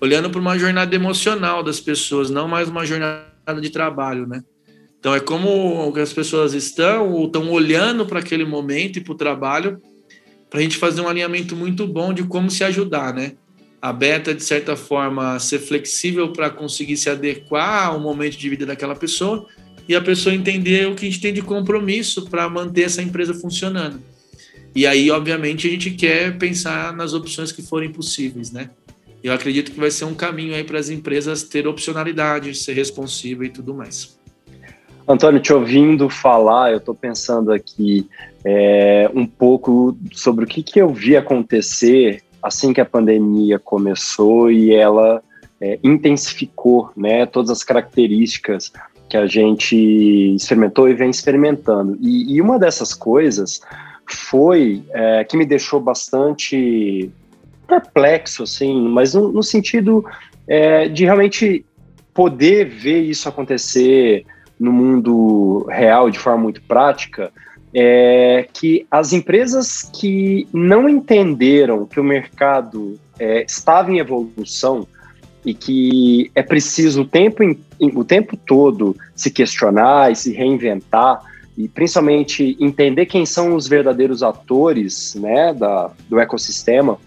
olhando para uma jornada emocional das pessoas, não mais uma jornada de trabalho, né? Então é como as pessoas estão ou estão olhando para aquele momento e para o trabalho para a gente fazer um alinhamento muito bom de como se ajudar, né? A beta, de certa forma, ser flexível para conseguir se adequar ao momento de vida daquela pessoa e a pessoa entender o que a gente tem de compromisso para manter essa empresa funcionando. E aí, obviamente, a gente quer pensar nas opções que forem possíveis, né? Eu acredito que vai ser um caminho aí para as empresas ter opcionalidade, ser responsiva e tudo mais. Antônio, te ouvindo falar, eu estou pensando aqui é, um pouco sobre o que, que eu vi acontecer assim que a pandemia começou e ela é, intensificou né, todas as características que a gente experimentou e vem experimentando. E, e uma dessas coisas foi é, que me deixou bastante perplexo, assim, mas no, no sentido é, de realmente poder ver isso acontecer no mundo real de forma muito prática é que as empresas que não entenderam que o mercado é, estava em evolução e que é preciso o tempo, o tempo todo se questionar e se reinventar e principalmente entender quem são os verdadeiros atores né, da, do ecossistema.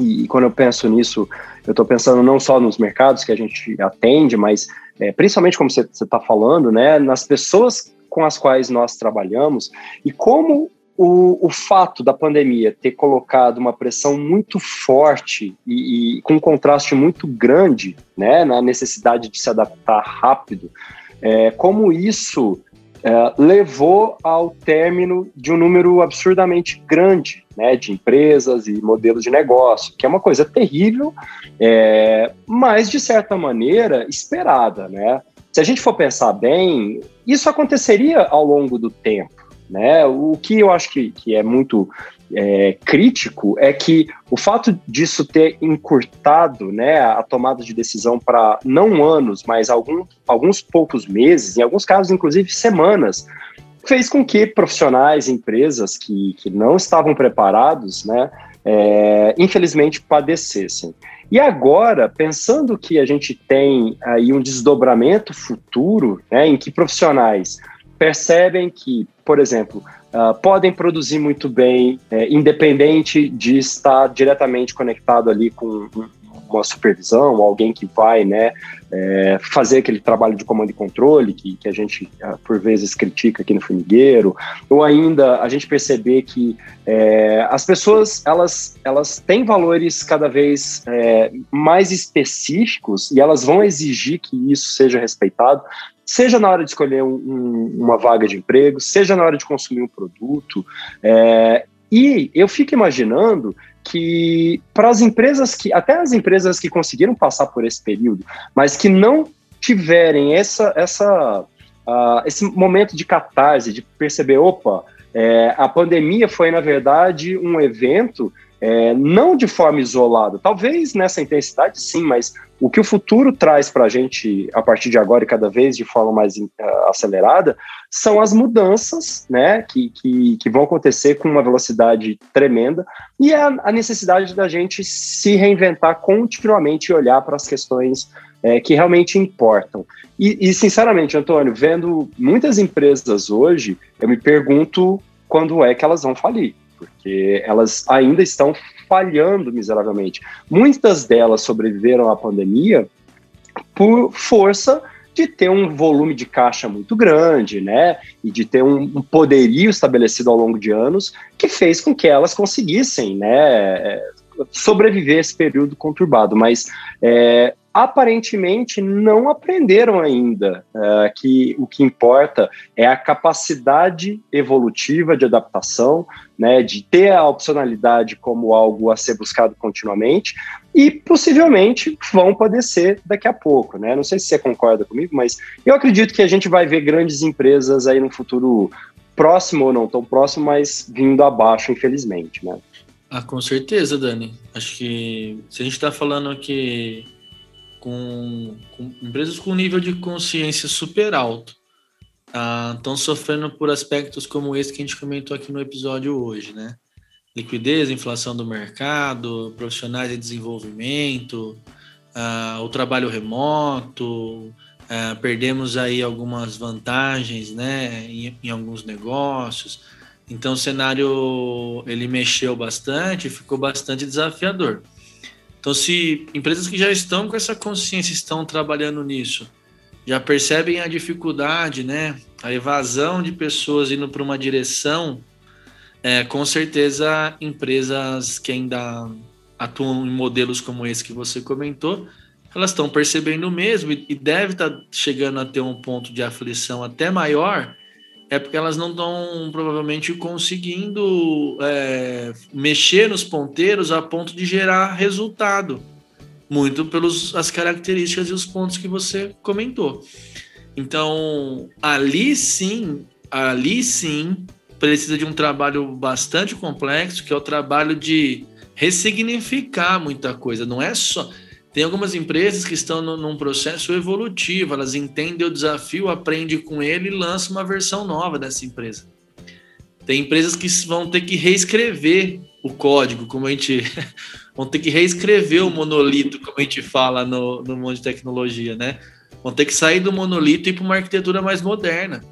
E, quando eu penso nisso, eu estou pensando não só nos mercados que a gente atende, mas é, principalmente como você está falando, né, nas pessoas com as quais nós trabalhamos e como o, o fato da pandemia ter colocado uma pressão muito forte e, e com um contraste muito grande né, na necessidade de se adaptar rápido, é, como isso é, levou ao término de um número absurdamente grande né, de empresas e modelos de negócio, que é uma coisa terrível, é, mas de certa maneira esperada. Né? Se a gente for pensar bem, isso aconteceria ao longo do tempo. Né? O que eu acho que, que é muito é, crítico é que o fato disso ter encurtado né, a tomada de decisão para não anos, mas algum, alguns poucos meses, em alguns casos, inclusive semanas, fez com que profissionais, empresas que, que não estavam preparados, né, é, infelizmente padecessem. E agora, pensando que a gente tem aí um desdobramento futuro, né, em que profissionais percebem que, por exemplo, uh, podem produzir muito bem, é, independente de estar diretamente conectado ali com uma supervisão, alguém que vai né, é, fazer aquele trabalho de comando e controle que, que a gente uh, por vezes critica aqui no formigueiro, ou ainda a gente perceber que é, as pessoas elas, elas têm valores cada vez é, mais específicos e elas vão exigir que isso seja respeitado seja na hora de escolher um, um, uma vaga de emprego, seja na hora de consumir um produto. É, e eu fico imaginando que para as empresas que, até as empresas que conseguiram passar por esse período, mas que não tiverem essa, essa, uh, esse momento de catarse, de perceber, opa, é, a pandemia foi, na verdade, um evento é, não de forma isolada, talvez nessa intensidade sim, mas o que o futuro traz para a gente a partir de agora e cada vez de forma mais uh, acelerada são as mudanças né, que, que, que, vão acontecer com uma velocidade tremenda e a, a necessidade da gente se reinventar continuamente e olhar para as questões é, que realmente importam. E, e, sinceramente, Antônio, vendo muitas empresas hoje, eu me pergunto quando é que elas vão falir porque elas ainda estão falhando miseravelmente. Muitas delas sobreviveram à pandemia por força de ter um volume de caixa muito grande, né, e de ter um, um poderio estabelecido ao longo de anos que fez com que elas conseguissem, né, sobreviver esse período conturbado. Mas é, aparentemente não aprenderam ainda uh, que o que importa é a capacidade evolutiva de adaptação, né, de ter a opcionalidade como algo a ser buscado continuamente e possivelmente vão padecer daqui a pouco, né? Não sei se você concorda comigo, mas eu acredito que a gente vai ver grandes empresas aí no futuro próximo ou não tão próximo, mas vindo abaixo, infelizmente, né? Ah, com certeza, Dani. Acho que se a gente está falando aqui com, com empresas com nível de consciência super alto estão ah, sofrendo por aspectos como esse que a gente comentou aqui no episódio hoje, né? Liquidez, inflação do mercado, profissionais de desenvolvimento, ah, o trabalho remoto, ah, perdemos aí algumas vantagens, né, em, em alguns negócios. Então o cenário ele mexeu bastante, ficou bastante desafiador. Então, se empresas que já estão com essa consciência estão trabalhando nisso, já percebem a dificuldade, né, a evasão de pessoas indo para uma direção, é, com certeza empresas que ainda atuam em modelos como esse que você comentou, elas estão percebendo mesmo e, e deve estar tá chegando a ter um ponto de aflição até maior é porque elas não estão provavelmente conseguindo é, mexer nos ponteiros a ponto de gerar resultado, muito pelas as características e os pontos que você comentou. Então, ali sim, ali sim, precisa de um trabalho bastante complexo, que é o trabalho de ressignificar muita coisa. Não é só tem algumas empresas que estão no, num processo evolutivo, elas entendem o desafio, aprendem com ele e lançam uma versão nova dessa empresa. Tem empresas que vão ter que reescrever o código, como a gente. vão ter que reescrever o monolito, como a gente fala no, no mundo de tecnologia, né? Vão ter que sair do monolito e ir para uma arquitetura mais moderna.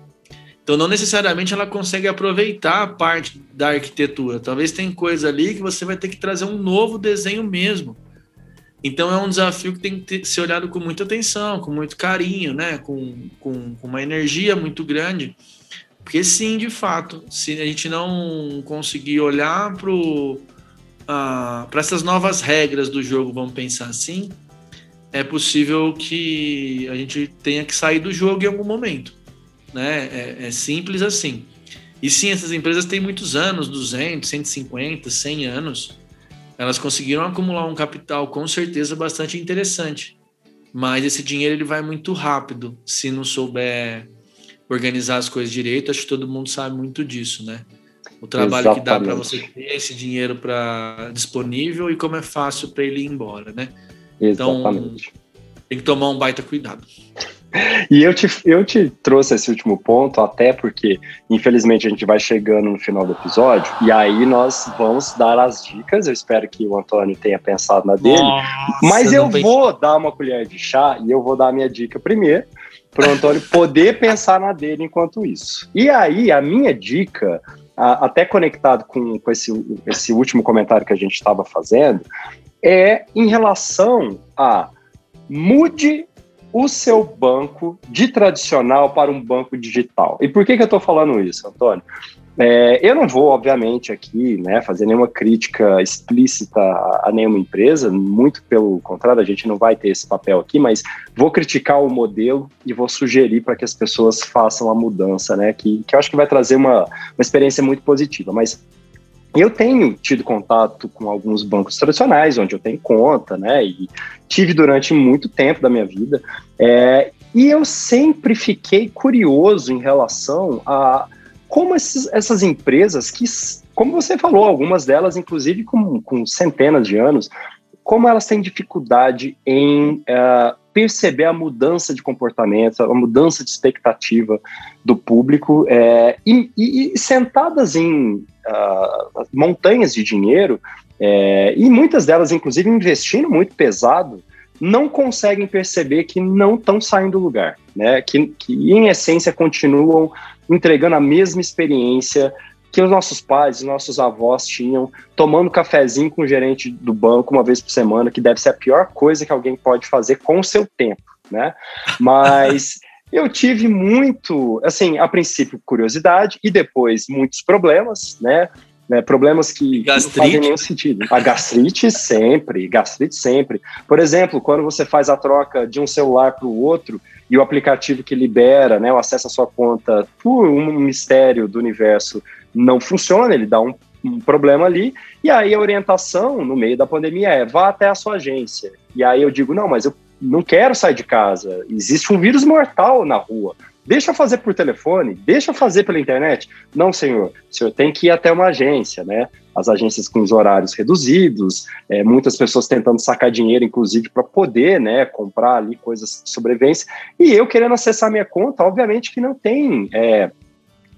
Então, não necessariamente ela consegue aproveitar a parte da arquitetura. Talvez tem coisa ali que você vai ter que trazer um novo desenho mesmo então é um desafio que tem que ser olhado com muita atenção, com muito carinho, né? com, com, com uma energia muito grande. Porque sim, de fato, se a gente não conseguir olhar para uh, essas novas regras do jogo, vamos pensar assim, é possível que a gente tenha que sair do jogo em algum momento. né? É, é simples assim. E sim, essas empresas têm muitos anos, 200, 150, 100 anos. Elas conseguiram acumular um capital com certeza bastante interessante. Mas esse dinheiro ele vai muito rápido se não souber organizar as coisas direito. Acho que todo mundo sabe muito disso, né? O trabalho Exatamente. que dá para você ter esse dinheiro para disponível e como é fácil para ele ir embora, né? Então, Exatamente. Então, tem que tomar um baita cuidado. E eu te, eu te trouxe esse último ponto, até porque, infelizmente, a gente vai chegando no final do episódio, e aí nós vamos dar as dicas. Eu espero que o Antônio tenha pensado na dele. Nossa, mas eu vou dar uma colher de chá e eu vou dar a minha dica primeiro, para o Antônio poder pensar na dele enquanto isso. E aí, a minha dica, até conectado com, com esse, esse último comentário que a gente estava fazendo, é em relação a mude o seu banco de tradicional para um banco digital. E por que, que eu estou falando isso, Antônio? É, eu não vou, obviamente, aqui né, fazer nenhuma crítica explícita a, nenhuma empresa, muito pelo contrário, a gente não vai ter esse papel aqui, mas vou criticar o modelo e vou sugerir para que as pessoas façam a mudança, né, que, que eu acho que vai trazer uma, uma experiência muito positiva. Mas eu tenho tido contato com alguns bancos tradicionais, onde eu tenho conta, né? E tive durante muito tempo da minha vida. É, e eu sempre fiquei curioso em relação a como esses, essas empresas, que, como você falou, algumas delas, inclusive com, com centenas de anos, como elas têm dificuldade em uh, perceber a mudança de comportamento, a mudança de expectativa do público, é, e, e, sentadas em uh, montanhas de dinheiro, é, e muitas delas, inclusive, investindo muito pesado, não conseguem perceber que não estão saindo do lugar, né? Que, que, em essência, continuam entregando a mesma experiência que os nossos pais, os nossos avós tinham, tomando cafezinho com o gerente do banco uma vez por semana, que deve ser a pior coisa que alguém pode fazer com o seu tempo, né? Mas eu tive muito, assim, a princípio curiosidade e depois muitos problemas, né? né problemas que gastrite. não fazem nenhum sentido. A gastrite sempre, gastrite sempre. Por exemplo, quando você faz a troca de um celular para o outro e o aplicativo que libera né, o acesso à sua conta por um mistério do universo não funciona, ele dá um, um problema ali, e aí a orientação no meio da pandemia é vá até a sua agência. E aí eu digo, não, mas eu não quero sair de casa, existe um vírus mortal na rua. Deixa eu fazer por telefone, deixa eu fazer pela internet. Não, senhor, o senhor tem que ir até uma agência, né? As agências com os horários reduzidos, é, muitas pessoas tentando sacar dinheiro, inclusive, para poder né, comprar ali coisas de sobrevivência. E eu querendo acessar minha conta, obviamente que não tem é,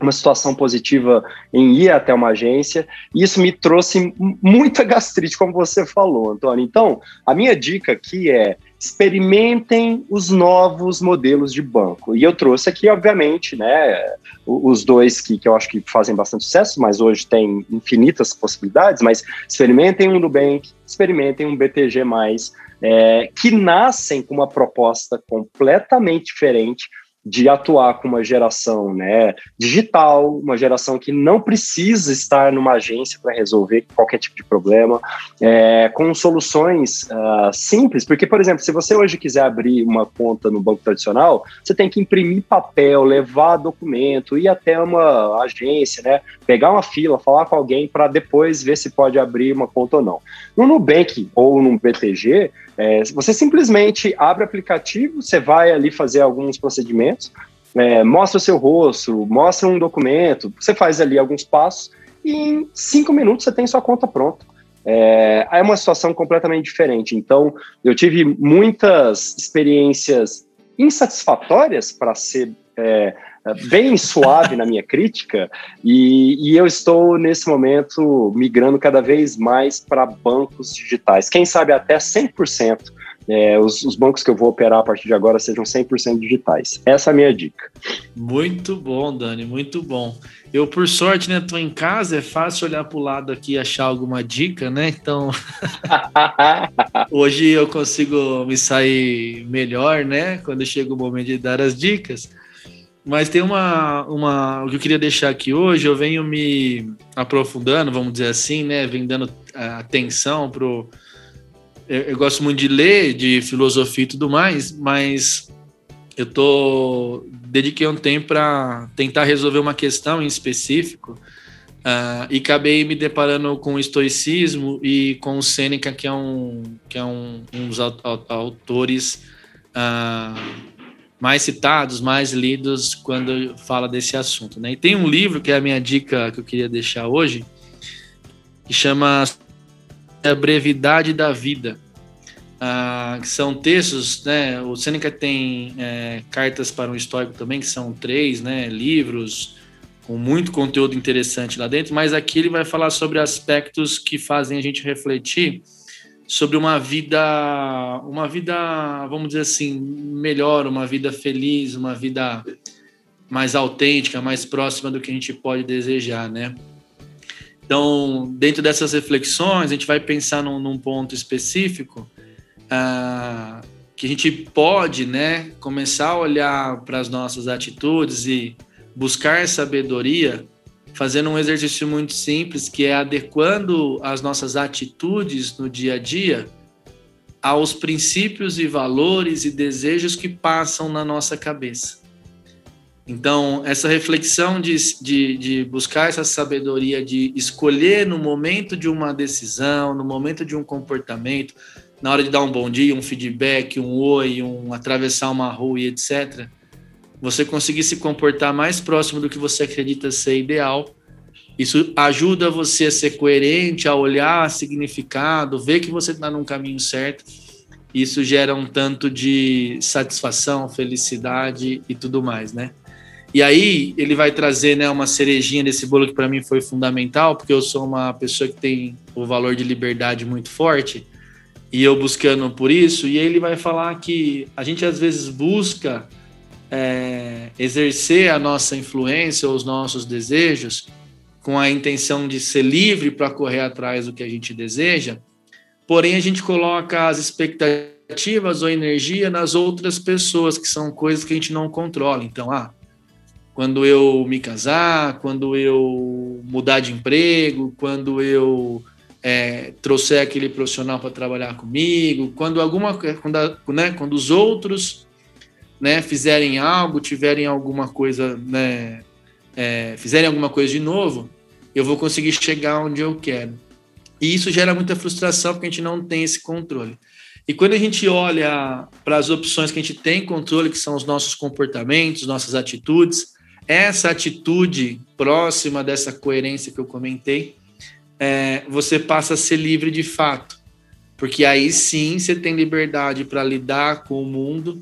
uma situação positiva em ir até uma agência, e isso me trouxe muita gastrite, como você falou, Antônio. Então, a minha dica aqui é experimentem os novos modelos de banco. E eu trouxe aqui, obviamente, né, os dois que, que eu acho que fazem bastante sucesso, mas hoje tem infinitas possibilidades, mas experimentem um Nubank, experimentem um BTG+, é, que nascem com uma proposta completamente diferente, de atuar com uma geração né, digital, uma geração que não precisa estar numa agência para resolver qualquer tipo de problema, é, com soluções uh, simples, porque, por exemplo, se você hoje quiser abrir uma conta no banco tradicional, você tem que imprimir papel, levar documento, ir até uma agência, né, pegar uma fila, falar com alguém para depois ver se pode abrir uma conta ou não. No Nubank ou no BTG, é, você simplesmente abre o aplicativo, você vai ali fazer alguns procedimentos, é, mostra o seu rosto, mostra um documento, você faz ali alguns passos e em cinco minutos você tem sua conta pronta. É, é uma situação completamente diferente. Então, eu tive muitas experiências insatisfatórias, para ser é, bem suave na minha crítica, e, e, eu estou nesse momento migrando cada vez mais para bancos digitais. Quem sabe até 100%. É, os, os, bancos que eu vou operar a partir de agora sejam 100% digitais. Essa é a minha dica. Muito bom, Dani, muito bom. Eu, por sorte, né, tô em casa, é fácil olhar para o lado aqui e achar alguma dica, né? Então, hoje eu consigo me sair melhor, né? Quando chega o momento de dar as dicas. Mas tem uma, uma. O que eu queria deixar aqui hoje, eu venho me aprofundando, vamos dizer assim, né? Venho dando é, atenção pro. Eu, eu gosto muito de ler, de filosofia e tudo mais, mas eu tô dediquei um tempo para tentar resolver uma questão em específico uh, e acabei me deparando com o estoicismo e com o Sêneca, que é um que é um, um dos autores uh, mais citados, mais lidos quando fala desse assunto. Né? E tem um livro que é a minha dica que eu queria deixar hoje, que chama A Brevidade da Vida. Ah, que são textos, né? O Seneca tem é, cartas para um histórico também, que são três, né? Livros com muito conteúdo interessante lá dentro, mas aqui ele vai falar sobre aspectos que fazem a gente refletir sobre uma vida, uma vida, vamos dizer assim, melhor, uma vida feliz, uma vida mais autêntica, mais próxima do que a gente pode desejar, né? Então, dentro dessas reflexões, a gente vai pensar num, num ponto específico ah, que a gente pode, né, começar a olhar para as nossas atitudes e buscar sabedoria fazendo um exercício muito simples, que é adequando as nossas atitudes no dia a dia aos princípios e valores e desejos que passam na nossa cabeça. Então, essa reflexão de, de, de, buscar essa sabedoria, de escolher no momento de uma decisão, no momento de um comportamento, na hora de dar um bom dia, um feedback, um oi, um atravessar uma rua e etc., você conseguir se comportar mais próximo do que você acredita ser ideal. Isso ajuda você a ser coerente, a olhar significado, ver que você está num caminho certo. Isso gera um tanto de satisfação, felicidade e tudo mais, né? E aí ele vai trazer né, uma cerejinha desse bolo que para mim foi fundamental, porque eu sou uma pessoa que tem o valor de liberdade muito forte e eu buscando por isso. E ele vai falar que a gente às vezes busca é, exercer a nossa influência ou os nossos desejos com a intenção de ser livre para correr atrás do que a gente deseja, porém a gente coloca as expectativas ou energia nas outras pessoas, que são coisas que a gente não controla. Então, ah, quando eu me casar, quando eu mudar de emprego, quando eu é, trouxer aquele profissional para trabalhar comigo, quando alguma quando, né, quando os outros né, fizerem algo, tiverem alguma coisa, né, é, fizerem alguma coisa de novo, eu vou conseguir chegar onde eu quero. E isso gera muita frustração porque a gente não tem esse controle. E quando a gente olha para as opções que a gente tem controle, que são os nossos comportamentos, nossas atitudes, essa atitude próxima dessa coerência que eu comentei, é, você passa a ser livre de fato. Porque aí sim você tem liberdade para lidar com o mundo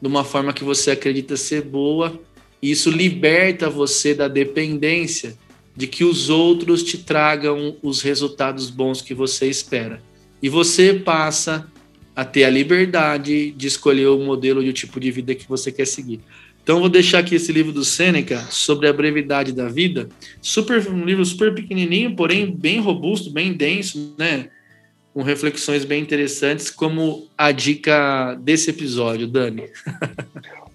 de uma forma que você acredita ser boa, e isso liberta você da dependência de que os outros te tragam os resultados bons que você espera. E você passa a ter a liberdade de escolher o modelo e o tipo de vida que você quer seguir. Então, vou deixar aqui esse livro do Sêneca sobre a brevidade da vida. Super, um livro super pequenininho, porém bem robusto, bem denso, né? Com reflexões bem interessantes, como a dica desse episódio, Dani.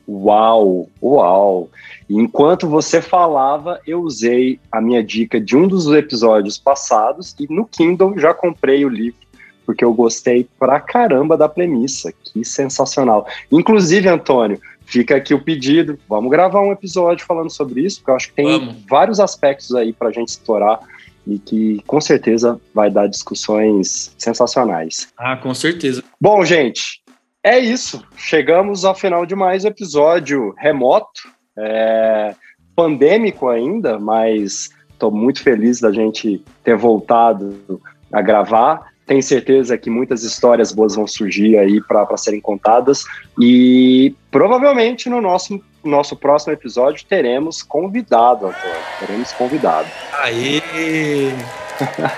Uau, uau! Enquanto você falava, eu usei a minha dica de um dos episódios passados e no Kindle já comprei o livro, porque eu gostei pra caramba da premissa. Que sensacional. Inclusive, Antônio, fica aqui o pedido. Vamos gravar um episódio falando sobre isso, porque eu acho que tem Vamos. vários aspectos aí para a gente explorar e que com certeza vai dar discussões sensacionais. Ah, com certeza. Bom, gente, é isso. Chegamos ao final de mais um episódio remoto, é, pandêmico ainda, mas estou muito feliz da gente ter voltado a gravar. Tenho certeza que muitas histórias boas vão surgir aí para serem contadas e provavelmente no nosso nosso próximo episódio teremos convidado, Antônio. Teremos convidado. Aí.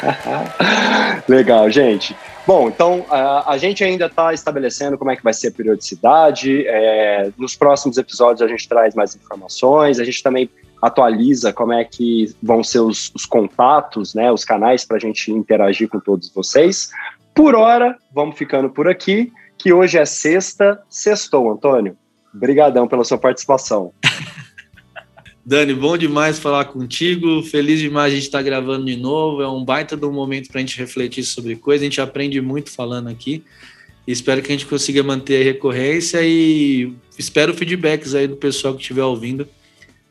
Legal, gente. Bom, então a, a gente ainda está estabelecendo como é que vai ser a periodicidade. É, nos próximos episódios a gente traz mais informações. A gente também atualiza como é que vão ser os, os contatos, né, os canais para a gente interagir com todos vocês. Por hora, vamos ficando por aqui, que hoje é sexta, sextou, Antônio. Obrigadão pela sua participação. Dani, bom demais falar contigo. Feliz demais a gente estar tá gravando de novo. É um baita de um momento para a gente refletir sobre coisas. A gente aprende muito falando aqui. Espero que a gente consiga manter a recorrência e espero feedbacks aí do pessoal que estiver ouvindo.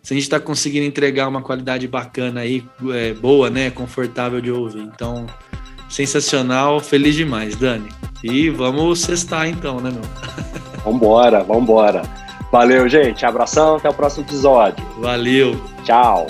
Se a gente está conseguindo entregar uma qualidade bacana aí, é, boa, né? Confortável de ouvir. Então, sensacional, feliz demais, Dani. E vamos cestar então, né, meu? Vambora, vambora. Valeu, gente. Abração, até o próximo episódio. Valeu. Tchau.